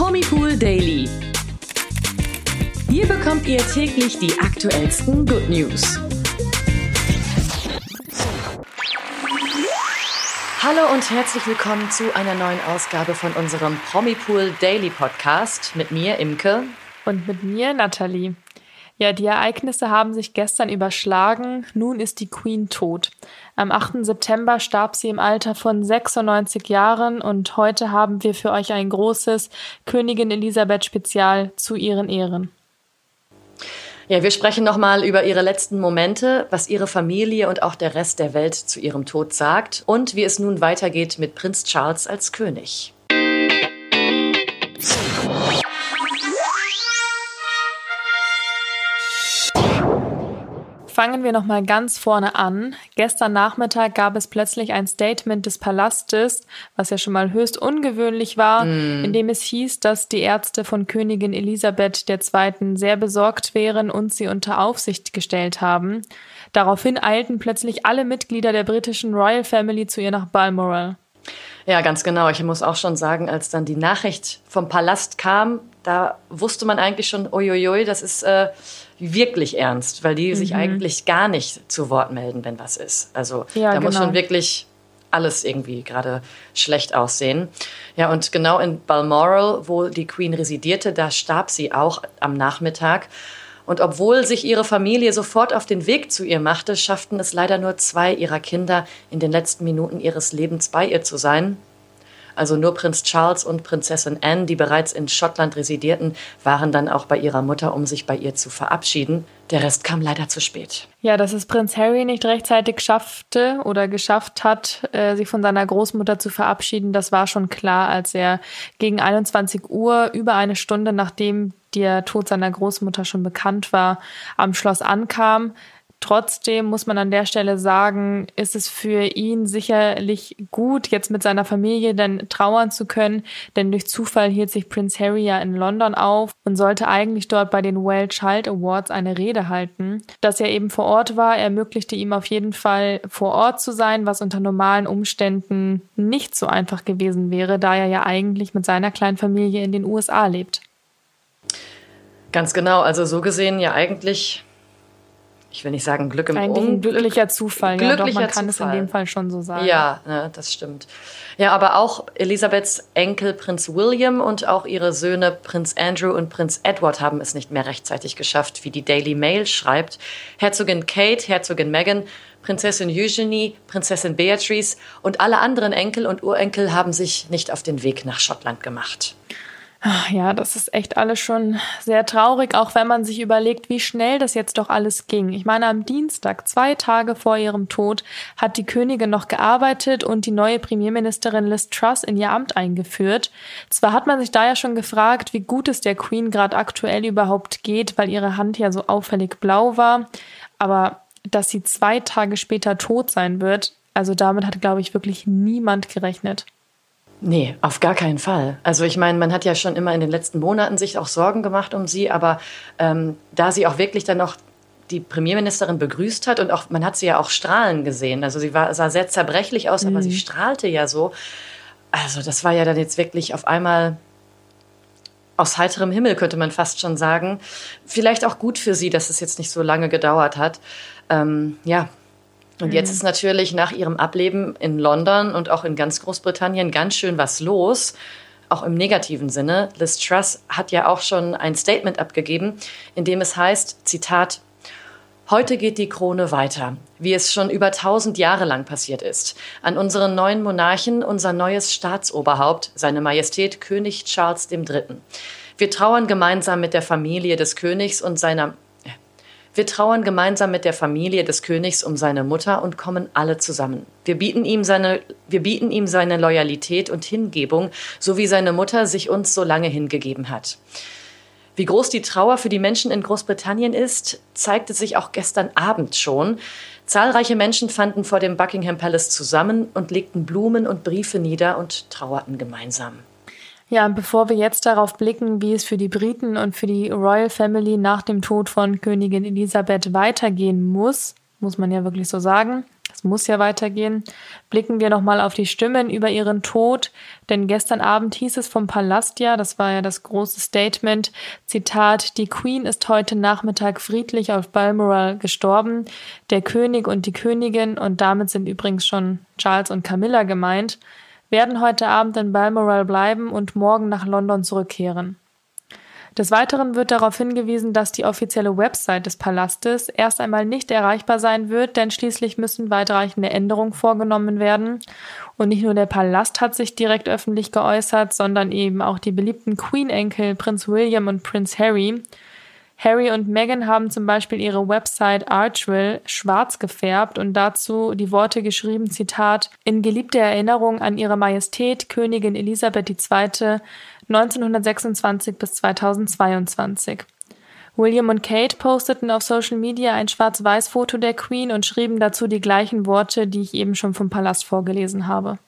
Promipool Daily. Hier bekommt ihr täglich die aktuellsten Good News. Hallo und herzlich willkommen zu einer neuen Ausgabe von unserem Promipool Daily Podcast mit mir, Imke. Und mit mir, Nathalie. Ja, die Ereignisse haben sich gestern überschlagen. Nun ist die Queen tot. Am 8. September starb sie im Alter von 96 Jahren und heute haben wir für euch ein großes Königin Elisabeth Spezial zu ihren Ehren. Ja, wir sprechen nochmal über ihre letzten Momente, was ihre Familie und auch der Rest der Welt zu ihrem Tod sagt und wie es nun weitergeht mit Prinz Charles als König. Fangen wir noch mal ganz vorne an. Gestern Nachmittag gab es plötzlich ein Statement des Palastes, was ja schon mal höchst ungewöhnlich war, mm. in dem es hieß, dass die Ärzte von Königin Elisabeth II. sehr besorgt wären und sie unter Aufsicht gestellt haben. Daraufhin eilten plötzlich alle Mitglieder der britischen Royal Family zu ihr nach Balmoral. Ja, ganz genau. Ich muss auch schon sagen, als dann die Nachricht vom Palast kam, da wusste man eigentlich schon, uiuiui, das ist äh, wirklich ernst, weil die mhm. sich eigentlich gar nicht zu Wort melden, wenn was ist. Also ja, da genau. muss schon wirklich alles irgendwie gerade schlecht aussehen. Ja, und genau in Balmoral, wo die Queen residierte, da starb sie auch am Nachmittag. Und obwohl sich ihre Familie sofort auf den Weg zu ihr machte, schafften es leider nur zwei ihrer Kinder in den letzten Minuten ihres Lebens bei ihr zu sein. Also nur Prinz Charles und Prinzessin Anne, die bereits in Schottland residierten, waren dann auch bei ihrer Mutter, um sich bei ihr zu verabschieden. Der Rest kam leider zu spät. Ja, dass es Prinz Harry nicht rechtzeitig schaffte oder geschafft hat, äh, sich von seiner Großmutter zu verabschieden, das war schon klar, als er gegen 21 Uhr, über eine Stunde nachdem der Tod seiner Großmutter schon bekannt war, am Schloss ankam. Trotzdem muss man an der Stelle sagen, ist es für ihn sicherlich gut, jetzt mit seiner Familie dann trauern zu können, denn durch Zufall hielt sich Prince Harry ja in London auf und sollte eigentlich dort bei den Well Child Awards eine Rede halten. Dass er eben vor Ort war, ermöglichte ihm auf jeden Fall vor Ort zu sein, was unter normalen Umständen nicht so einfach gewesen wäre, da er ja eigentlich mit seiner kleinen Familie in den USA lebt. Ganz genau, also so gesehen ja eigentlich ich will nicht sagen Glück im ein glücklicher Zufall, glücklicher ja, doch, man kann Zufall. es in dem Fall schon so sagen. Ja, ne, das stimmt. Ja, aber auch Elisabeths Enkel Prinz William und auch ihre Söhne Prinz Andrew und Prinz Edward haben es nicht mehr rechtzeitig geschafft, wie die Daily Mail schreibt. Herzogin Kate, Herzogin Meghan, Prinzessin Eugenie, Prinzessin Beatrice und alle anderen Enkel und Urenkel haben sich nicht auf den Weg nach Schottland gemacht. Ja, das ist echt alles schon sehr traurig, auch wenn man sich überlegt, wie schnell das jetzt doch alles ging. Ich meine, am Dienstag, zwei Tage vor ihrem Tod, hat die Königin noch gearbeitet und die neue Premierministerin Liz Truss in ihr Amt eingeführt. Zwar hat man sich da ja schon gefragt, wie gut es der Queen gerade aktuell überhaupt geht, weil ihre Hand ja so auffällig blau war, aber dass sie zwei Tage später tot sein wird, also damit hat, glaube ich, wirklich niemand gerechnet. Nee, auf gar keinen Fall. Also ich meine, man hat ja schon immer in den letzten Monaten sich auch Sorgen gemacht um sie, aber ähm, da sie auch wirklich dann noch die Premierministerin begrüßt hat und auch man hat sie ja auch strahlen gesehen. Also sie war, sah sehr zerbrechlich aus, mhm. aber sie mhm. strahlte ja so. Also das war ja dann jetzt wirklich auf einmal aus heiterem Himmel, könnte man fast schon sagen. Vielleicht auch gut für sie, dass es jetzt nicht so lange gedauert hat. Ähm, ja, und jetzt mhm. ist natürlich nach ihrem Ableben in London und auch in ganz Großbritannien ganz schön was los, auch im negativen Sinne. Liz Truss hat ja auch schon ein Statement abgegeben, in dem es heißt, Zitat, Heute geht die Krone weiter, wie es schon über tausend Jahre lang passiert ist. An unseren neuen Monarchen, unser neues Staatsoberhaupt, seine Majestät König Charles III. Wir trauern gemeinsam mit der Familie des Königs und seiner wir trauern gemeinsam mit der Familie des Königs um seine Mutter und kommen alle zusammen. Wir bieten ihm seine, wir bieten ihm seine Loyalität und Hingebung, so wie seine Mutter sich uns so lange hingegeben hat. Wie groß die Trauer für die Menschen in Großbritannien ist, zeigte sich auch gestern Abend schon. Zahlreiche Menschen fanden vor dem Buckingham Palace zusammen und legten Blumen und Briefe nieder und trauerten gemeinsam. Ja, bevor wir jetzt darauf blicken, wie es für die Briten und für die Royal Family nach dem Tod von Königin Elisabeth weitergehen muss, muss man ja wirklich so sagen, Es muss ja weitergehen. Blicken wir nochmal auf die Stimmen über ihren Tod, denn gestern Abend hieß es vom Palast ja, das war ja das große Statement, Zitat, die Queen ist heute Nachmittag friedlich auf Balmoral gestorben, der König und die Königin, und damit sind übrigens schon Charles und Camilla gemeint, werden heute Abend in Balmoral bleiben und morgen nach London zurückkehren. Des Weiteren wird darauf hingewiesen, dass die offizielle Website des Palastes erst einmal nicht erreichbar sein wird, denn schließlich müssen weitreichende Änderungen vorgenommen werden. Und nicht nur der Palast hat sich direkt öffentlich geäußert, sondern eben auch die beliebten Queen-Enkel Prinz William und Prinz Harry. Harry und Meghan haben zum Beispiel ihre Website Archville schwarz gefärbt und dazu die Worte geschrieben, Zitat, in geliebter Erinnerung an ihre Majestät Königin Elisabeth II. 1926 bis 2022. William und Kate posteten auf Social Media ein Schwarz-Weiß-Foto der Queen und schrieben dazu die gleichen Worte, die ich eben schon vom Palast vorgelesen habe.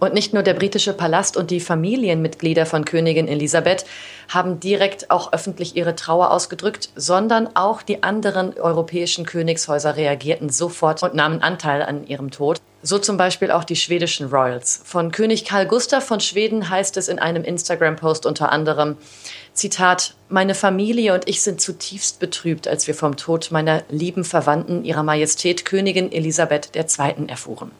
Und nicht nur der britische Palast und die Familienmitglieder von Königin Elisabeth haben direkt auch öffentlich ihre Trauer ausgedrückt, sondern auch die anderen europäischen Königshäuser reagierten sofort und nahmen Anteil an ihrem Tod. So zum Beispiel auch die schwedischen Royals. Von König Karl Gustav von Schweden heißt es in einem Instagram-Post unter anderem, Zitat, meine Familie und ich sind zutiefst betrübt, als wir vom Tod meiner lieben Verwandten, ihrer Majestät Königin Elisabeth II. erfuhren.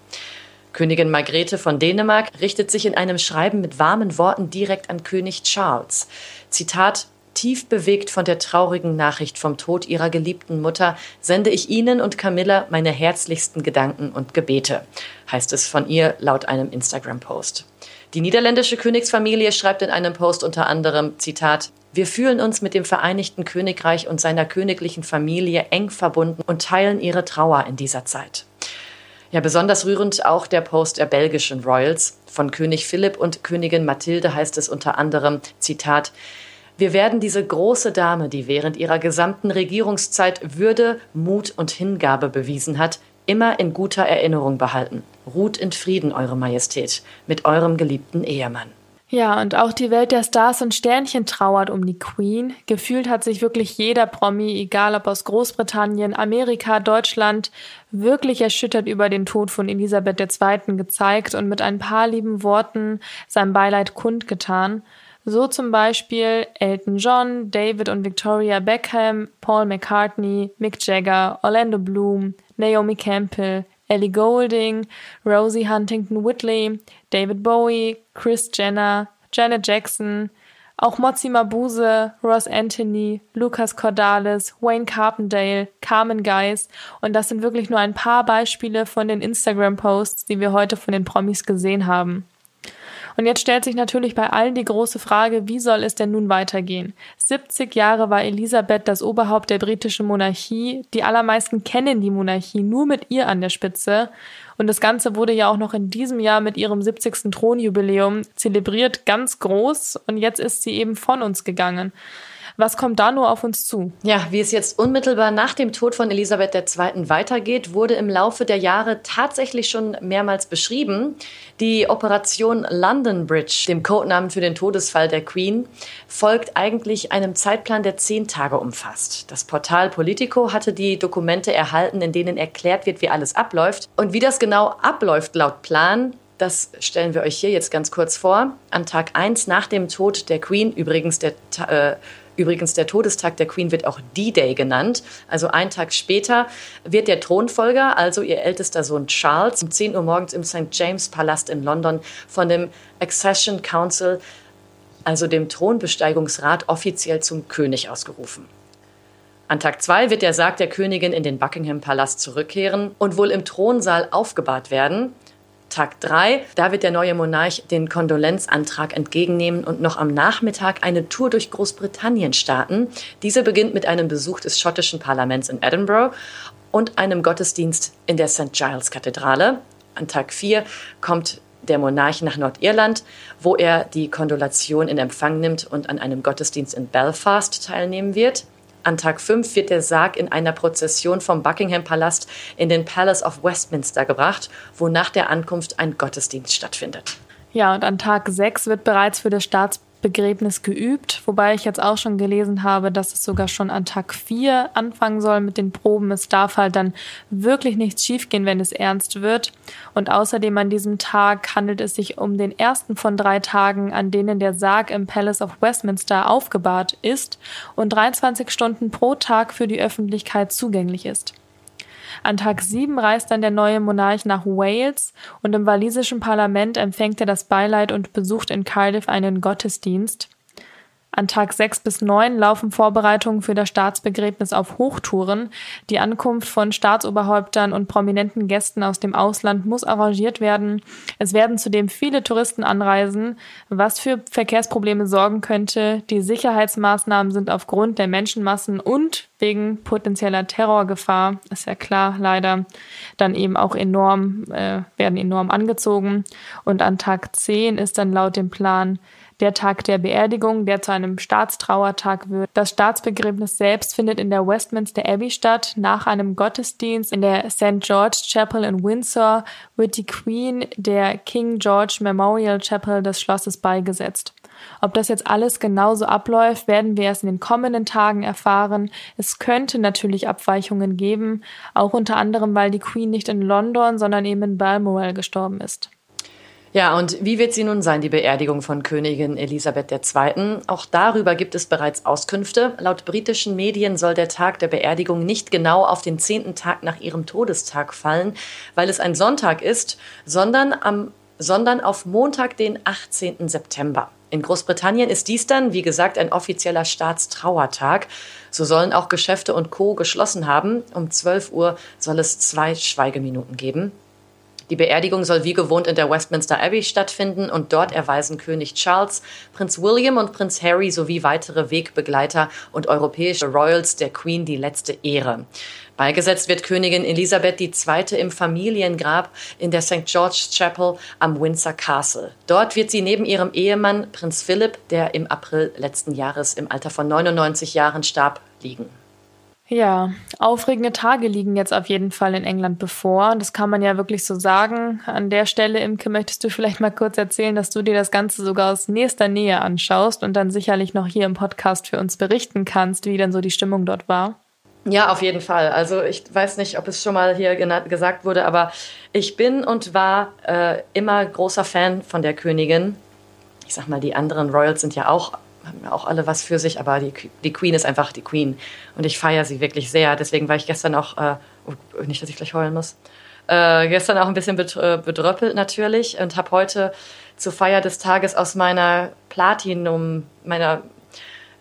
Königin Margrethe von Dänemark richtet sich in einem Schreiben mit warmen Worten direkt an König Charles. Zitat Tief bewegt von der traurigen Nachricht vom Tod ihrer geliebten Mutter, sende ich Ihnen und Camilla meine herzlichsten Gedanken und Gebete, heißt es von ihr laut einem Instagram-Post. Die niederländische Königsfamilie schreibt in einem Post unter anderem, Zitat, wir fühlen uns mit dem Vereinigten Königreich und seiner königlichen Familie eng verbunden und teilen ihre Trauer in dieser Zeit. Ja, besonders rührend auch der Post der belgischen Royals. Von König Philipp und Königin Mathilde heißt es unter anderem, Zitat, wir werden diese große Dame, die während ihrer gesamten Regierungszeit Würde, Mut und Hingabe bewiesen hat, immer in guter Erinnerung behalten. Ruht in Frieden, Eure Majestät, mit eurem geliebten Ehemann. Ja, und auch die Welt der Stars und Sternchen trauert um die Queen. Gefühlt hat sich wirklich jeder Promi, egal ob aus Großbritannien, Amerika, Deutschland, wirklich erschüttert über den Tod von Elisabeth II. gezeigt und mit ein paar lieben Worten sein Beileid kundgetan. So zum Beispiel Elton John, David und Victoria Beckham, Paul McCartney, Mick Jagger, Orlando Bloom, Naomi Campbell, Ellie Goulding, Rosie Huntington Whitley, David Bowie, Chris Jenner, Janet Jackson, auch Mozzi Mabuse, Ross Anthony, Lucas Cordalis, Wayne Carpendale, Carmen Geist und das sind wirklich nur ein paar Beispiele von den Instagram-Posts, die wir heute von den Promis gesehen haben. Und jetzt stellt sich natürlich bei allen die große Frage, wie soll es denn nun weitergehen? 70 Jahre war Elisabeth das Oberhaupt der britischen Monarchie. Die allermeisten kennen die Monarchie nur mit ihr an der Spitze. Und das Ganze wurde ja auch noch in diesem Jahr mit ihrem 70. Thronjubiläum zelebriert, ganz groß. Und jetzt ist sie eben von uns gegangen. Was kommt da nur auf uns zu? Ja, wie es jetzt unmittelbar nach dem Tod von Elisabeth II. weitergeht, wurde im Laufe der Jahre tatsächlich schon mehrmals beschrieben. Die Operation London Bridge, dem Codenamen für den Todesfall der Queen, folgt eigentlich einem Zeitplan, der zehn Tage umfasst. Das Portal Politico hatte die Dokumente erhalten, in denen erklärt wird, wie alles abläuft. Und wie das genau abläuft laut Plan, das stellen wir euch hier jetzt ganz kurz vor. An Tag 1 nach dem Tod der Queen, übrigens der äh, Übrigens, der Todestag der Queen wird auch D-Day genannt. Also einen Tag später wird der Thronfolger, also ihr ältester Sohn Charles, um 10 Uhr morgens im St. James Palast in London von dem Accession Council, also dem Thronbesteigungsrat, offiziell zum König ausgerufen. An Tag 2 wird der Sarg der Königin in den Buckingham Palast zurückkehren und wohl im Thronsaal aufgebahrt werden. Tag 3, da wird der neue Monarch den Kondolenzantrag entgegennehmen und noch am Nachmittag eine Tour durch Großbritannien starten. Diese beginnt mit einem Besuch des schottischen Parlaments in Edinburgh und einem Gottesdienst in der St. Giles Kathedrale. An Tag 4 kommt der Monarch nach Nordirland, wo er die Kondolation in Empfang nimmt und an einem Gottesdienst in Belfast teilnehmen wird. An Tag 5 wird der Sarg in einer Prozession vom Buckingham Palast in den Palace of Westminster gebracht, wo nach der Ankunft ein Gottesdienst stattfindet. Ja, und an Tag 6 wird bereits für das Staats Begräbnis geübt, wobei ich jetzt auch schon gelesen habe, dass es sogar schon an Tag 4 anfangen soll mit den Proben. Es darf halt dann wirklich nichts schiefgehen, wenn es ernst wird. Und außerdem an diesem Tag handelt es sich um den ersten von drei Tagen, an denen der Sarg im Palace of Westminster aufgebahrt ist und 23 Stunden pro Tag für die Öffentlichkeit zugänglich ist. An Tag 7 reist dann der neue Monarch nach Wales und im walisischen Parlament empfängt er das Beileid und besucht in Cardiff einen Gottesdienst. An Tag 6 bis 9 laufen Vorbereitungen für das Staatsbegräbnis auf Hochtouren. Die Ankunft von Staatsoberhäuptern und prominenten Gästen aus dem Ausland muss arrangiert werden. Es werden zudem viele Touristen anreisen, was für Verkehrsprobleme sorgen könnte. Die Sicherheitsmaßnahmen sind aufgrund der Menschenmassen und wegen potenzieller Terrorgefahr, ist ja klar, leider, dann eben auch enorm, äh, werden enorm angezogen. Und an Tag 10 ist dann laut dem Plan der Tag der Beerdigung, der zu einem Staatstrauertag wird. Das Staatsbegräbnis selbst findet in der Westminster Abbey statt. Nach einem Gottesdienst in der St. George Chapel in Windsor wird die Queen der King George Memorial Chapel des Schlosses beigesetzt. Ob das jetzt alles genauso abläuft, werden wir erst in den kommenden Tagen erfahren. Es könnte natürlich Abweichungen geben, auch unter anderem, weil die Queen nicht in London, sondern eben in Balmoral gestorben ist. Ja, und wie wird sie nun sein, die Beerdigung von Königin Elisabeth II.? Auch darüber gibt es bereits Auskünfte. Laut britischen Medien soll der Tag der Beerdigung nicht genau auf den zehnten Tag nach ihrem Todestag fallen, weil es ein Sonntag ist, sondern, am, sondern auf Montag, den 18. September. In Großbritannien ist dies dann, wie gesagt, ein offizieller Staatstrauertag. So sollen auch Geschäfte und Co. geschlossen haben. Um 12 Uhr soll es zwei Schweigeminuten geben. Die Beerdigung soll wie gewohnt in der Westminster Abbey stattfinden und dort erweisen König Charles, Prinz William und Prinz Harry sowie weitere Wegbegleiter und europäische Royals der Queen die letzte Ehre. Beigesetzt wird Königin Elisabeth II. im Familiengrab in der St. George's Chapel am Windsor Castle. Dort wird sie neben ihrem Ehemann Prinz Philip, der im April letzten Jahres im Alter von 99 Jahren starb, liegen. Ja, aufregende Tage liegen jetzt auf jeden Fall in England bevor. Das kann man ja wirklich so sagen. An der Stelle, Imke, möchtest du vielleicht mal kurz erzählen, dass du dir das Ganze sogar aus nächster Nähe anschaust und dann sicherlich noch hier im Podcast für uns berichten kannst, wie denn so die Stimmung dort war? Ja, auf jeden Fall. Also ich weiß nicht, ob es schon mal hier gesagt wurde, aber ich bin und war äh, immer großer Fan von der Königin. Ich sag mal, die anderen Royals sind ja auch haben ja auch alle was für sich, aber die, die Queen ist einfach die Queen. Und ich feiere sie wirklich sehr. Deswegen war ich gestern auch, äh, oh, nicht, dass ich gleich heulen muss, äh, gestern auch ein bisschen bedröppelt natürlich und habe heute zur Feier des Tages aus meiner Platinum, meiner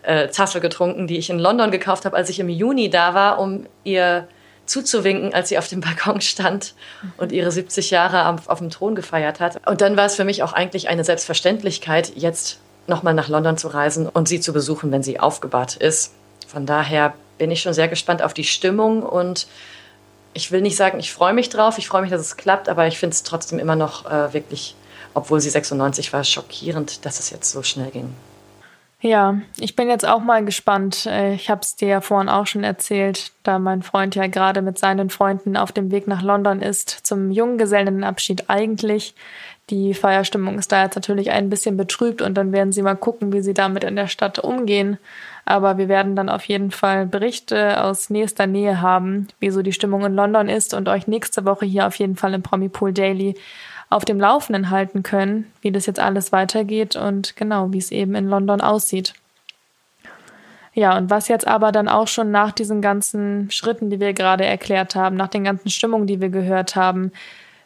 äh, Tasse getrunken, die ich in London gekauft habe, als ich im Juni da war, um ihr zuzuwinken, als sie auf dem Balkon stand und ihre 70 Jahre auf, auf dem Thron gefeiert hat. Und dann war es für mich auch eigentlich eine Selbstverständlichkeit, jetzt nochmal nach London zu reisen und sie zu besuchen, wenn sie aufgebahrt ist. Von daher bin ich schon sehr gespannt auf die Stimmung und ich will nicht sagen, ich freue mich drauf, ich freue mich, dass es klappt, aber ich finde es trotzdem immer noch äh, wirklich, obwohl sie 96 war, schockierend, dass es jetzt so schnell ging. Ja, ich bin jetzt auch mal gespannt. Äh, ich habe es dir ja vorhin auch schon erzählt, da mein Freund ja gerade mit seinen Freunden auf dem Weg nach London ist, zum Junggesellenabschied eigentlich. Die Feierstimmung ist da jetzt natürlich ein bisschen betrübt und dann werden sie mal gucken, wie sie damit in der Stadt umgehen. Aber wir werden dann auf jeden Fall Berichte aus nächster Nähe haben, wie so die Stimmung in London ist und euch nächste Woche hier auf jeden Fall im Promipool Daily auf dem Laufenden halten können, wie das jetzt alles weitergeht und genau, wie es eben in London aussieht. Ja, und was jetzt aber dann auch schon nach diesen ganzen Schritten, die wir gerade erklärt haben, nach den ganzen Stimmungen, die wir gehört haben,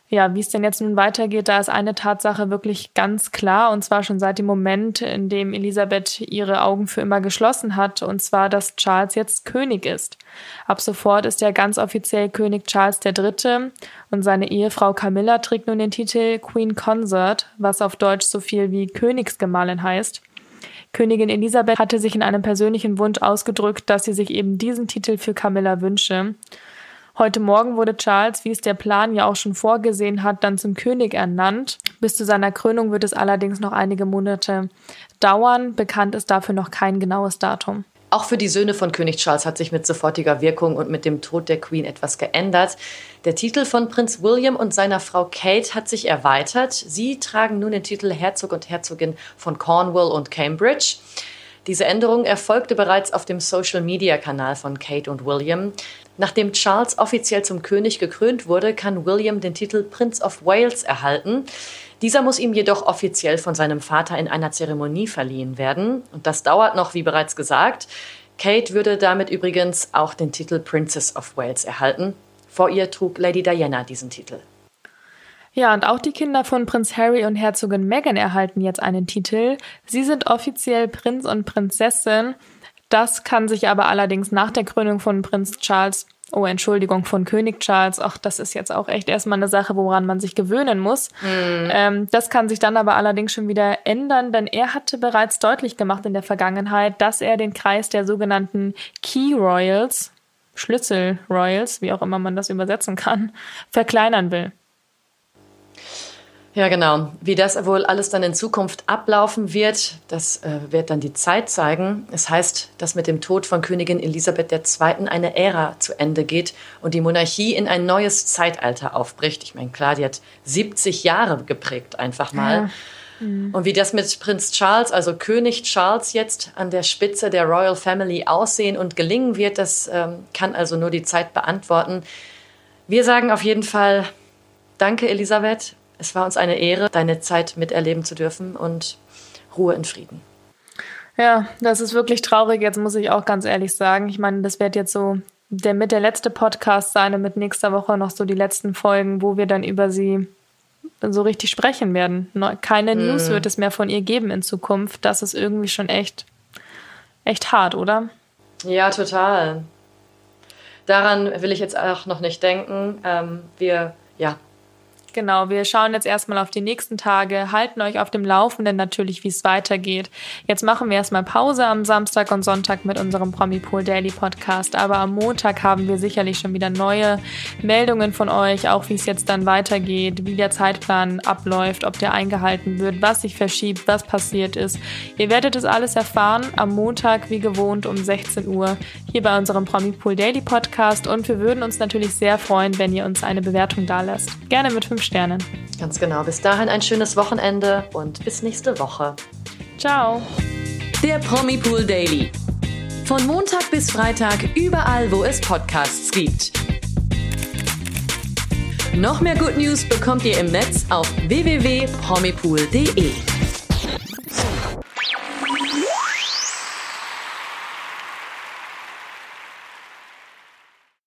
ja, wie es denn jetzt nun weitergeht, da ist eine Tatsache wirklich ganz klar, und zwar schon seit dem Moment, in dem Elisabeth ihre Augen für immer geschlossen hat, und zwar, dass Charles jetzt König ist. Ab sofort ist er ganz offiziell König Charles III. und seine Ehefrau Camilla trägt nun den Titel Queen Consort, was auf Deutsch so viel wie Königsgemahlin heißt. Königin Elisabeth hatte sich in einem persönlichen Wunsch ausgedrückt, dass sie sich eben diesen Titel für Camilla wünsche. Heute Morgen wurde Charles, wie es der Plan ja auch schon vorgesehen hat, dann zum König ernannt. Bis zu seiner Krönung wird es allerdings noch einige Monate dauern. Bekannt ist dafür noch kein genaues Datum. Auch für die Söhne von König Charles hat sich mit sofortiger Wirkung und mit dem Tod der Queen etwas geändert. Der Titel von Prinz William und seiner Frau Kate hat sich erweitert. Sie tragen nun den Titel Herzog und Herzogin von Cornwall und Cambridge. Diese Änderung erfolgte bereits auf dem Social-Media-Kanal von Kate und William. Nachdem Charles offiziell zum König gekrönt wurde, kann William den Titel Prince of Wales erhalten. Dieser muss ihm jedoch offiziell von seinem Vater in einer Zeremonie verliehen werden. Und das dauert noch, wie bereits gesagt. Kate würde damit übrigens auch den Titel Princess of Wales erhalten. Vor ihr trug Lady Diana diesen Titel. Ja, und auch die Kinder von Prinz Harry und Herzogin Meghan erhalten jetzt einen Titel. Sie sind offiziell Prinz und Prinzessin. Das kann sich aber allerdings nach der Krönung von Prinz Charles, oh Entschuldigung, von König Charles, ach, das ist jetzt auch echt erstmal eine Sache, woran man sich gewöhnen muss. Mhm. Ähm, das kann sich dann aber allerdings schon wieder ändern, denn er hatte bereits deutlich gemacht in der Vergangenheit, dass er den Kreis der sogenannten Key Royals, Schlüssel Royals, wie auch immer man das übersetzen kann, verkleinern will. Ja, genau. Wie das wohl alles dann in Zukunft ablaufen wird, das äh, wird dann die Zeit zeigen. Es heißt, dass mit dem Tod von Königin Elisabeth II. eine Ära zu Ende geht und die Monarchie in ein neues Zeitalter aufbricht. Ich meine, klar, die hat 70 Jahre geprägt, einfach mal. Ja. Mhm. Und wie das mit Prinz Charles, also König Charles jetzt an der Spitze der Royal Family aussehen und gelingen wird, das ähm, kann also nur die Zeit beantworten. Wir sagen auf jeden Fall Danke, Elisabeth es war uns eine Ehre, deine Zeit miterleben zu dürfen und Ruhe in Frieden. Ja, das ist wirklich traurig. Jetzt muss ich auch ganz ehrlich sagen. Ich meine, das wird jetzt so der mit der letzte Podcast sein und mit nächster Woche noch so die letzten Folgen, wo wir dann über sie so richtig sprechen werden. Keine mm. News wird es mehr von ihr geben in Zukunft. Das ist irgendwie schon echt, echt hart, oder? Ja, total. Daran will ich jetzt auch noch nicht denken. Ähm, wir, ja, Genau, wir schauen jetzt erstmal auf die nächsten Tage, halten euch auf dem Laufenden natürlich, wie es weitergeht. Jetzt machen wir erstmal Pause am Samstag und Sonntag mit unserem Promipool Daily Podcast, aber am Montag haben wir sicherlich schon wieder neue Meldungen von euch, auch wie es jetzt dann weitergeht, wie der Zeitplan abläuft, ob der eingehalten wird, was sich verschiebt, was passiert ist. Ihr werdet es alles erfahren am Montag, wie gewohnt, um 16 Uhr hier bei unserem Promipool Daily Podcast und wir würden uns natürlich sehr freuen, wenn ihr uns eine Bewertung da lasst. Gerne mit 5 Sternen. Ganz genau. Bis dahin ein schönes Wochenende und bis nächste Woche. Ciao. Der Promi Pool Daily. Von Montag bis Freitag überall, wo es Podcasts gibt. Noch mehr Good News bekommt ihr im Netz auf www.promipool.de.